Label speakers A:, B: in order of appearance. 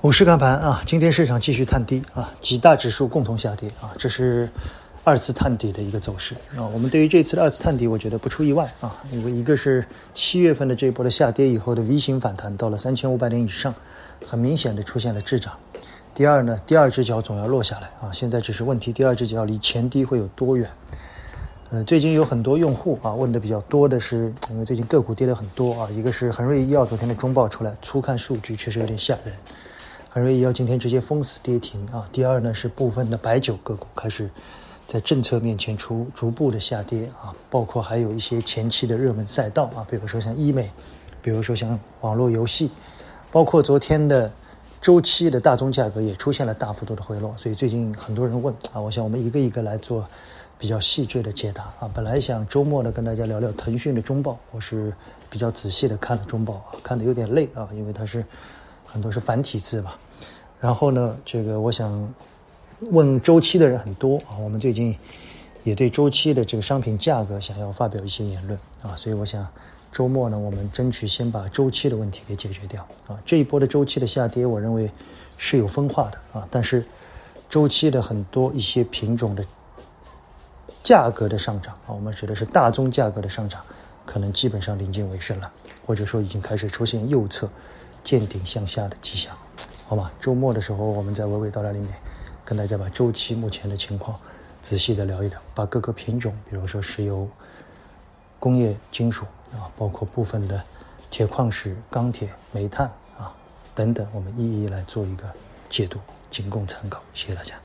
A: 股市看盘啊，今天市场继续探低啊，几大指数共同下跌啊，这是二次探底的一个走势啊。我们对于这次的二次探底，我觉得不出意外啊，因为一个是七月份的这一波的下跌以后的 V 型反弹到了三千五百点以上，很明显的出现了滞涨。第二呢，第二只脚总要落下来啊，现在只是问题，第二只脚离前低会有多远？呃，最近有很多用户啊问的比较多的是，因为最近个股跌了很多啊，一个是恒瑞医药昨天的中报出来，粗看数据确实有点吓人。恒瑞医药今天直接封死跌停啊。第二呢是部分的白酒个股开始在政策面前逐逐步的下跌啊，包括还有一些前期的热门赛道啊，比如说像医美，比如说像网络游戏，包括昨天的周期的大宗价格也出现了大幅度的回落。所以最近很多人问啊，我想我们一个一个来做比较细致的解答啊。本来想周末呢跟大家聊聊腾讯的中报，我是比较仔细的看了中报啊，看的有点累啊，因为它是很多是繁体字嘛。然后呢，这个我想问周期的人很多啊，我们最近也对周期的这个商品价格想要发表一些言论啊，所以我想周末呢，我们争取先把周期的问题给解决掉啊。这一波的周期的下跌，我认为是有分化的啊，但是周期的很多一些品种的价格的上涨啊，我们指的是大宗价格的上涨，可能基本上临近尾声了，或者说已经开始出现右侧见顶向下的迹象。好吗？周末的时候，我们在娓娓道来里面，跟大家把周期目前的情况仔细的聊一聊，把各个品种，比如说石油、工业金属啊，包括部分的铁矿石、钢铁、煤炭啊等等，我们一一来做一个解读，仅供参考。谢谢大家。